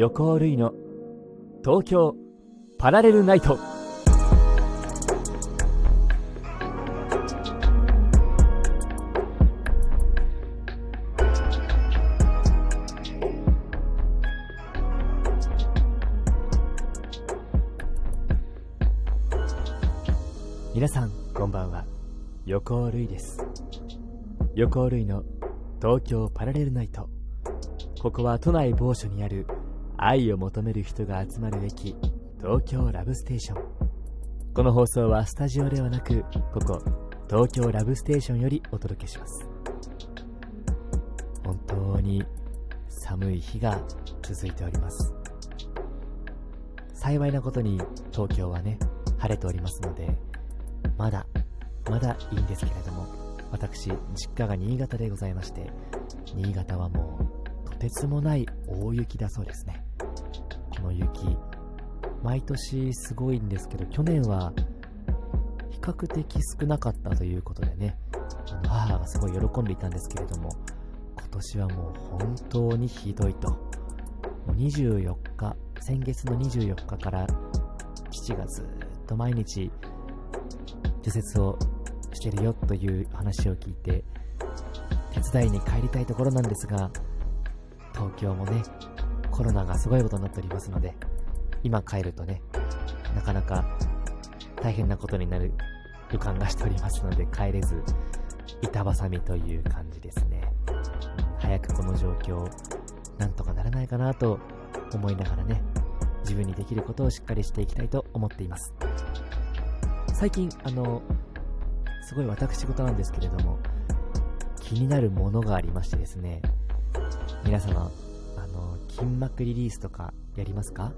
横尾類の。東京パラレルナイト。皆さんこんばんは。横尾類です。横尾類の東京パラレルナイト。ここは都内某所にある愛を求める人が集まる駅東京ラブステーション。この放送はスタジオではなくここ東京ラブステーションよりお届けします。本当に寒い日が続いております。幸いなことに東京はね晴れておりますのでまだまだいいんですけれども私実家が新潟でございまして新潟はもうとてつもない大雪だそうですね。この雪。毎年すごいんですけど去年は比較的少なかったということでね。あの母がすごい喜んでいたんですけれども今年はもう本当にひどいと。もう24日先月の24日から父がずっと毎日除雪をしてるよという話を聞いて手伝いに帰りたいところなんですが東京もねコロナがすごいことになっておりますので今帰るとねなかなか大変なことになる予感がしておりますので帰れず板挟みという感じですね、早くこの状況なんとかならないかなと思いながらね自分にできることをしっかりしていきたいと思っています。最近あのすごい私事なんですけれども気になるものがありましてですね皆様筋膜リリースとかやりますか？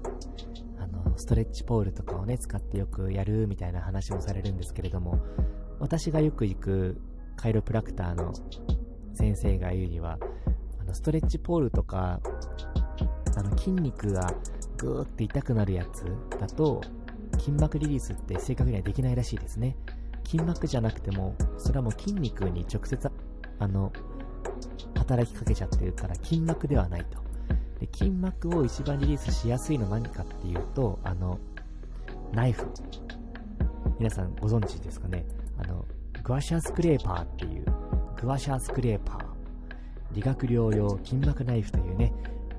あのストレッチポールとかをね使ってよくやるみたいな話もされるんですけれども私がよく行くカイロプラクターの先生が言うにはあのストレッチポールとかあの筋肉がグーって痛くなるやつだと筋膜リリースって正確にはできないらしいですね。筋膜じゃなくても、それはもう筋肉に直接、あの、働きかけちゃってるから筋膜ではないと。で筋膜を一番リリースしやすいのは何かっていうと、あの、ナイフ。皆さんご存知ですかね？あの、グワシャースクレーパーっていう、グワシャースクレーパー。理学療養筋膜ナイフというね、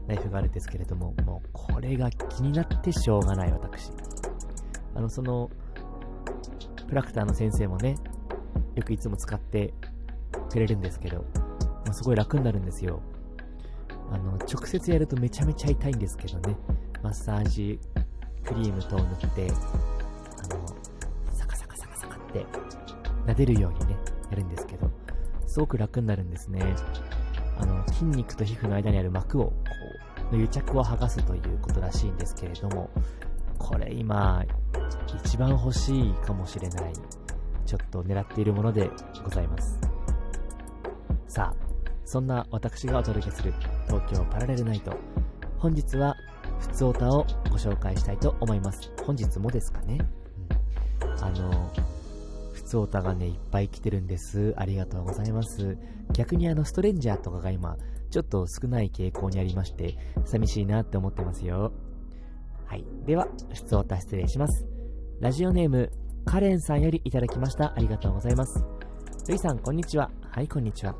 ナイフがあるんですけれども、もうこれが気になってしょうがない私。あの、その、プラクターの先生もね、よくいつも使ってくれるんですけど、まあ、すごい楽になるんですよ。あの、直接やるとめちゃめちゃ痛いんですけどね、マッサージクリーム等を塗って、あの、サカサカサカサカって撫でるようにね、やるんですけど、すごく楽になるんですね。あの、筋肉と皮膚の間にある膜を、こう、の癒着を剥がすということらしいんですけれども、これ今、一番欲しいかもしれない、ちょっと狙っているものでございます。さあ、そんな私がお届けする東京パラレルナイト。本日は、ふつおたをご紹介したいと思います。本日もですかね。うん、あの、ふつおたがね、いっぱい来てるんです。ありがとうございます。逆にあの、ストレンジャーとかが今、ちょっと少ない傾向にありまして、寂しいなって思ってますよ。はい。では、ふつおた失礼します。ラジオネーム、カレンさんよりいただきました。ありがとうございます。ルイさん、こんにちは。はい、こんにちは。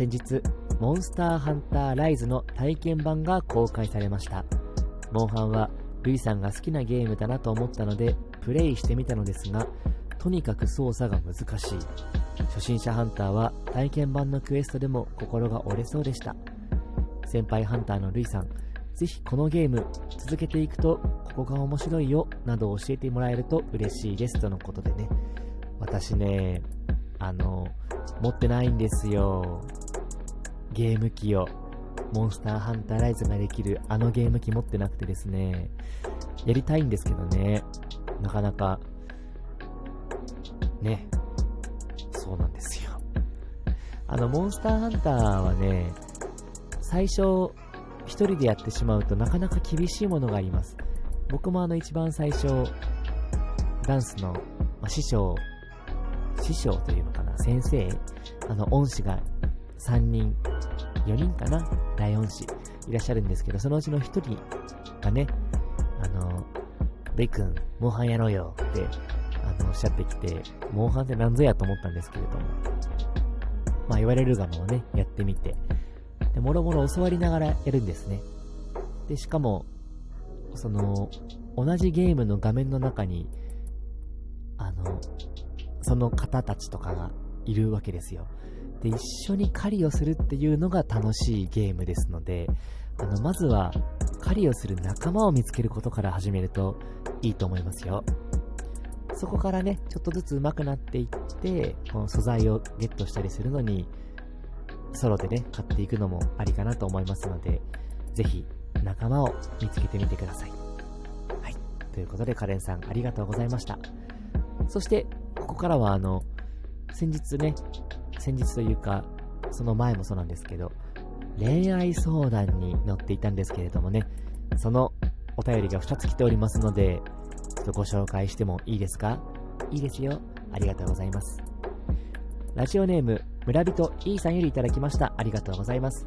先日、モンスターハンターライズの体験版が公開されました。モンハンは、ルイさんが好きなゲームだなと思ったので、プレイしてみたのですが、とにかく操作が難しい。初心者ハンターは体験版のクエストでも心が折れそうでした。先輩ハンターのルイさん、ぜひこのゲーム続けていくとここが面白いよなど教えてもらえると嬉しいですとのことでね私ねあの持ってないんですよゲーム機をモンスターハンターライズができるあのゲーム機持ってなくてですねやりたいんですけどねなかなかねそうなんですよあのモンスターハンターはね最初一人でやってしまうとなかなか厳しいものがあります。僕もあの一番最初、ダンスの、まあ、師匠、師匠というのかな、先生、あの恩師が3人、4人かな、大恩師いらっしゃるんですけど、そのうちの1人がね、あの、ベイ君、モンハンやろうよって、あの、おっしゃってきて、モンハンって何ぞやと思ったんですけれども、まあ言われるがままね、やってみて、で、もろもろ教わりながらやるんですね。で、しかも、その、同じゲームの画面の中に、あの、その方たちとかがいるわけですよ。で、一緒に狩りをするっていうのが楽しいゲームですので、あの、まずは狩りをする仲間を見つけることから始めるといいと思いますよ。そこからね、ちょっとずつ上手くなっていって、この素材をゲットしたりするのに、ソロでね、買っていくのもありかなと思いますので、ぜひ仲間を見つけてみてください。はい。ということで、カレンさんありがとうございました。そして、ここからはあの、先日ね、先日というか、その前もそうなんですけど、恋愛相談に乗っていたんですけれどもね、そのお便りが2つ来ておりますので、ちょっとご紹介してもいいですか？いいですよ。ありがとうございます。ラジオネーム、村人 E さんよりいただきました。ありがとうございます。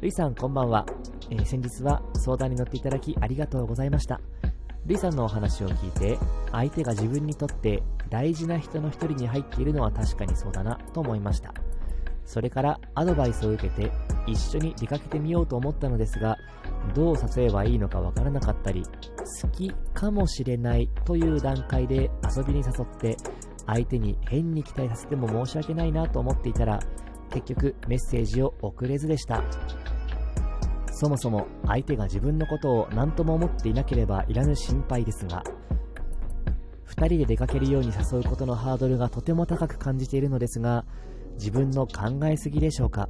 ルイさん、こんばんは。えー、先日は相談に乗っていただきありがとうございました。ルイさんのお話を聞いて、相手が自分にとって大事な人の一人に入っているのは確かにそうだなと思いました。それからアドバイスを受けて一緒に出かけてみようと思ったのですが、どう誘えばいいのかわからなかったり、好きかもしれないという段階で遊びに誘って相手に変に期待させても申し訳ないなと思っていたら結局メッセージを送れずでしたそもそも相手が自分のことを何とも思っていなければいらぬ心配ですが2人で出かけるように誘うことのハードルがとても高く感じているのですが自分の考えすぎでしょうか？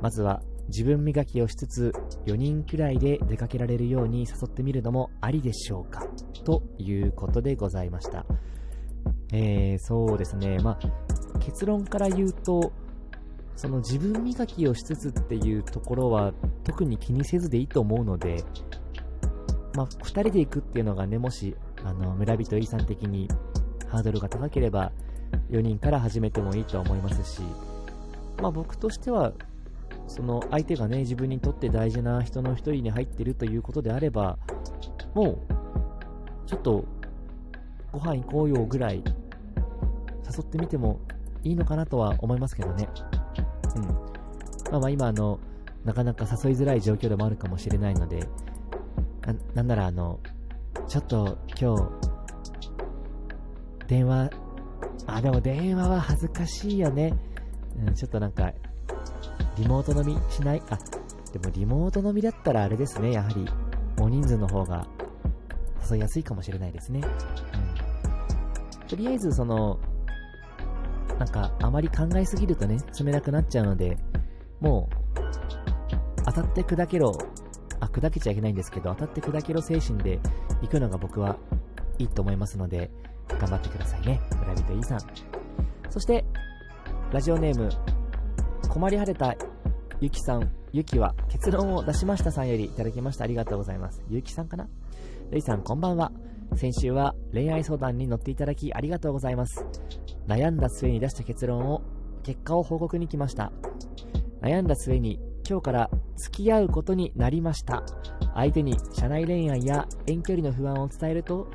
まずは自分磨きをしつつ4人くらいで出かけられるように誘ってみるのもありでしょうか？ということでございました。えー、そうですね。まあ結論から言うとその自分磨きをしつつっていうところは特に気にせずでいいと思うので、まあ、2人で行くっていうのがね、もし、あの、村人 E さん的にハードルが高ければ、4人から始めてもいいと思いますし、まあ僕としては、その相手がね、自分にとって大事な人の1人に入ってるということであれば、もう、ちょっと、ご飯行こうよぐらい、誘ってみてもいいのかなとは思いますけどね。うん。まあまあ今あの、なかなか誘いづらい状況でもあるかもしれないので、な、なんならあの、ちょっと今日、電話、あ、でも電話は恥ずかしいよね。うん、ちょっとなんか、リモート飲みしない？あ、でもリモート飲みだったらあれですね、やはり、大人数の方が誘いやすいかもしれないですね。うん。とりあえず、その、なんか、あまり考えすぎるとね、冷たくなっちゃうので、もう、当たって砕けろ、あ、砕けちゃいけないんですけど、当たって砕けろ精神で行くのが僕はいいと思いますので、頑張ってくださいね。村人 E さん。そして、ラジオネーム、困り果てたゆきさん、ゆきは結論を出しましたさんよりいただきました。ありがとうございます。ゆきさんかな？るいさん、こんばんは。先週は恋愛相談に乗っていただきありがとうございます。悩んだ末に出した結論を、結果を報告に来ました。悩んだ末に今日から付き合うことになりました。相手に社内恋愛や遠距離の不安を伝えると、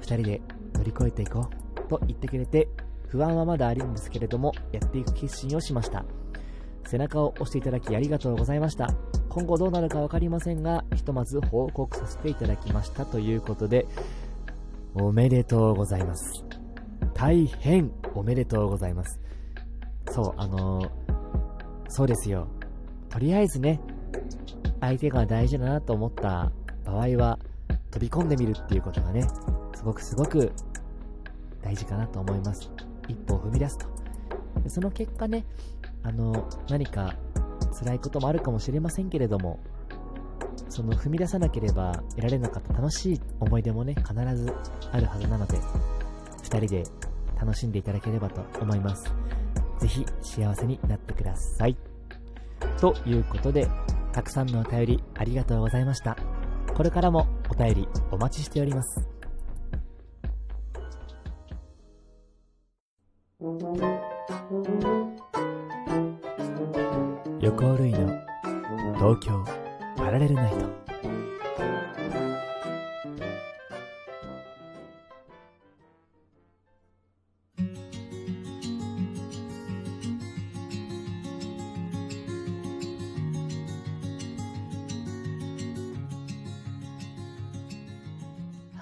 2人で乗り越えていこうと言ってくれて、不安はまだあるんですけれども、やっていく決心をしました。背中を押していただきありがとうございました。今後どうなるか分かりませんが、ひとまず報告させていただきましたということで、おめでとうございます。大変おめでとうございます。そう、あのー、そうですよ。とりあえずね、相手が大事だなと思った場合は、飛び込んでみるっていうことがね、すごくすごく大事かなと思います。一歩を踏み出すと。その結果ね、あの、何か辛いこともあるかもしれませんけれども、その踏み出さなければ得られなかった楽しい思い出もね、必ずあるはずなので、2人で楽しんでいただければと思います。ぜひ幸せになってください。ということで、たくさんのお便りありがとうございました。これからもお便りお待ちしております。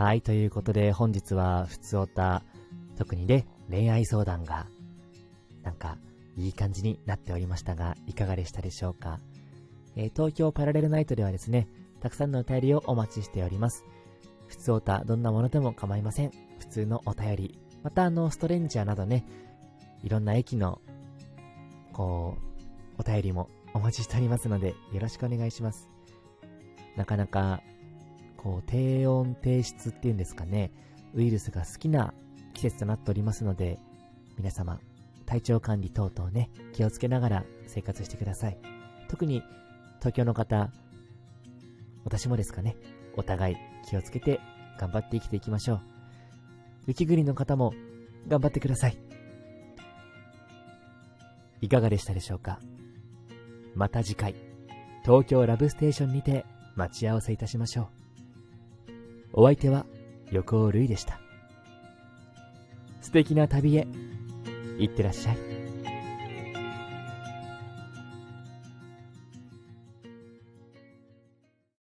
はい、ということで本日は普通おた、特にね、恋愛相談が、なんか、いい感じになっておりましたが、いかがでしたでしょうか？えー、東京パラレルナイトではですね、たくさんのお便りをお待ちしております。普通おた、どんなものでも構いません。普通のお便り。また、あの、ストレンジャーなどね、いろんな駅の、こう、お便りもお待ちしておりますので、よろしくお願いします。なかなか、こう、低温低湿っていうんですかね、ウイルスが好きな季節となっておりますので、皆様、体調管理等々ね、気をつけながら生活してください。特に、東京の方、私もですかね、お互い気をつけて頑張って生きていきましょう。雪国の方も頑張ってください。いかがでしたでしょうかまた次回、東京ラブステーションにて待ち合わせいたしましょう。お相手は横尾類でした。素敵な旅へ、行ってらっしゃい。